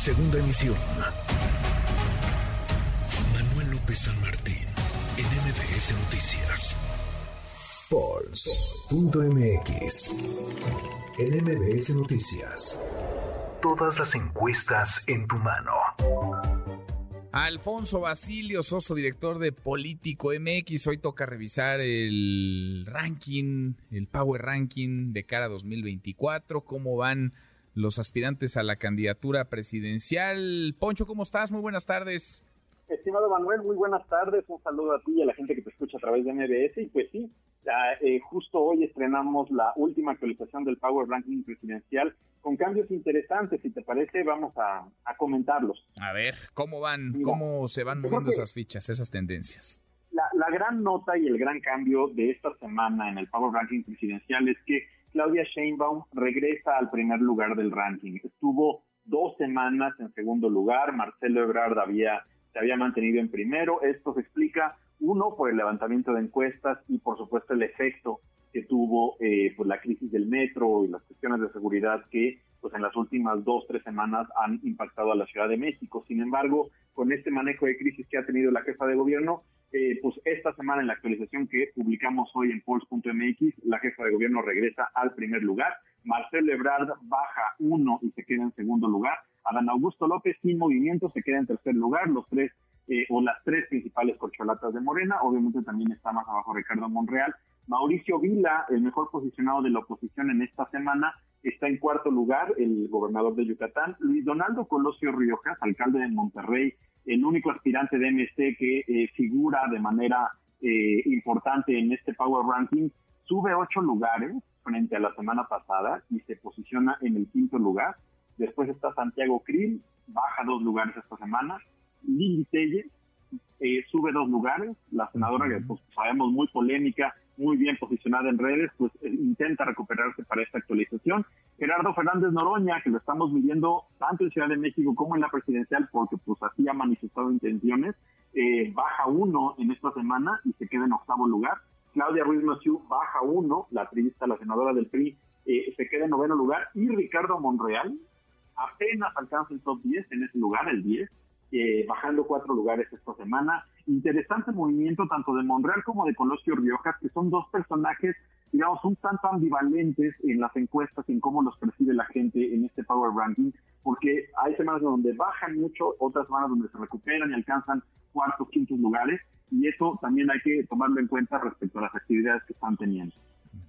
Segunda emisión. Manuel López San Martín, en MBS Noticias. Pulse.mx. En MBS Noticias. Todas las encuestas en tu mano. Alfonso Basilio Soso, director de Político MX. Hoy toca revisar el ranking, el Power Ranking de cara a 2024, cómo van los aspirantes a la candidatura presidencial. Poncho, ¿cómo estás? Muy buenas tardes. Estimado Manuel, muy buenas tardes. Un saludo a ti y a la gente que te escucha a través de MBS. Y pues sí, eh, justo hoy estrenamos la última actualización del Power Ranking presidencial con cambios interesantes. Si te parece, vamos a, comentarlos. A ver, ¿cómo van? ¿Cómo se van moviendo esas fichas, esas tendencias? La, la gran nota y el gran cambio de esta semana en el Power Ranking presidencial es que Claudia Sheinbaum regresa al primer lugar del ranking. Estuvo dos semanas en segundo lugar, Marcelo Ebrard había, se había mantenido en primero. Esto se explica, uno, por el levantamiento de encuestas y, por supuesto, el efecto que tuvo eh, pues, la crisis del metro y las cuestiones de seguridad que pues en las últimas dos, tres semanas han impactado a la Ciudad de México. Sin embargo, con este manejo de crisis que ha tenido la jefa de gobierno, eh, pues esta semana en la actualización que publicamos hoy en Pulse.mx, la jefa de gobierno regresa al primer lugar, Marcelo Ebrard baja uno y se queda en segundo lugar, Adán Augusto López sin movimiento se queda en tercer lugar, los tres eh, o las tres principales corcholatas de Morena, obviamente también está más abajo Ricardo Monreal, Mauricio Vila, el mejor posicionado de la oposición en esta semana, está en cuarto lugar, el gobernador de Yucatán, Luis Donaldo Colosio Riojas, alcalde de Monterrey, el único aspirante de MC que eh, figura de manera eh, importante en este Power Ranking, sube ocho lugares frente a la semana pasada y se posiciona en el quinto lugar. Después está Santiago Krill, baja dos lugares esta semana. Lili Telle eh, sube dos lugares. La senadora, que pues, sabemos muy polémica, muy bien posicionada en redes, pues intenta recuperarse para esta actualización. Gerardo Fernández Noroña, que lo estamos midiendo tanto en Ciudad de México como en la presidencial, porque pues así ha manifestado intenciones, eh, baja uno en esta semana y se queda en octavo lugar. Claudia Ruiz Massieu baja uno, la activista, la senadora del PRI, eh, se queda en noveno lugar. Y Ricardo Monreal apenas alcanza el top 10 en ese lugar, el 10, eh, bajando cuatro lugares esta semana. Interesante movimiento tanto de Monreal como de Colosio Riojas, que son dos personajes digamos, un tanto ambivalentes en las encuestas, en cómo los percibe la gente en este Power Ranking, porque hay semanas donde bajan mucho, otras semanas donde se recuperan y alcanzan cuartos, quintos lugares, y eso también hay que tomarlo en cuenta respecto a las actividades que están teniendo.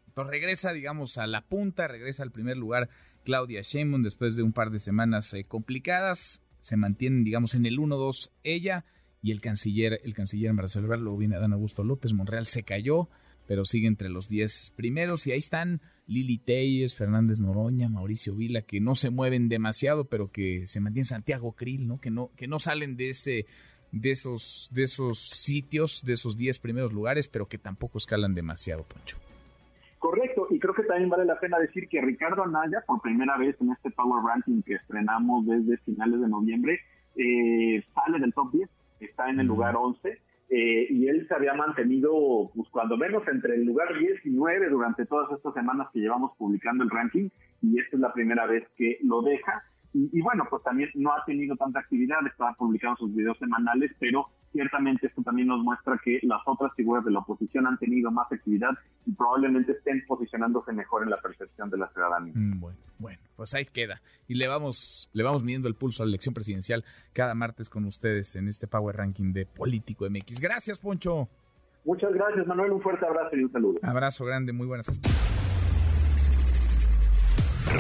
Entonces regresa, digamos, a la punta, regresa al primer lugar Claudia Sheinbaum después de un par de semanas eh, complicadas, se mantienen, digamos, en el 1-2 ella y el canciller, el canciller Marcelo Ebrard, luego viene Adán Augusto López, Monreal se cayó, pero sigue entre los 10 primeros y ahí están Lili Telles, Fernández Noroña, Mauricio Vila, que no se mueven demasiado, pero que se mantiene Santiago Krill, ¿no? Que no, que no salen de ese, de esos, de esos sitios, de esos 10 primeros lugares, pero que tampoco escalan demasiado, Poncho. Correcto, y creo que también vale la pena decir que Ricardo Anaya, por primera vez en este Power Ranking que estrenamos desde finales de noviembre, eh, sale del top 10, está en el lugar 11 eh, y él se había mantenido, pues cuando menos entre el lugar 10 y 9 durante todas estas semanas que llevamos publicando el ranking, y esta es la primera vez que lo deja. Y, bueno, pues también no ha tenido tanta actividad, estaba publicando sus videos semanales, pero ciertamente esto también nos muestra que las otras figuras de la oposición han tenido más actividad y probablemente estén posicionándose mejor en la percepción de la ciudadanía. Mm, bueno, bueno, pues ahí queda. Y le vamos, le vamos midiendo el pulso a la elección presidencial cada martes con ustedes en este Power Ranking de Político MX. Gracias, Poncho. Muchas gracias, Manuel. Un fuerte abrazo y un saludo. Abrazo grande, muy buenas.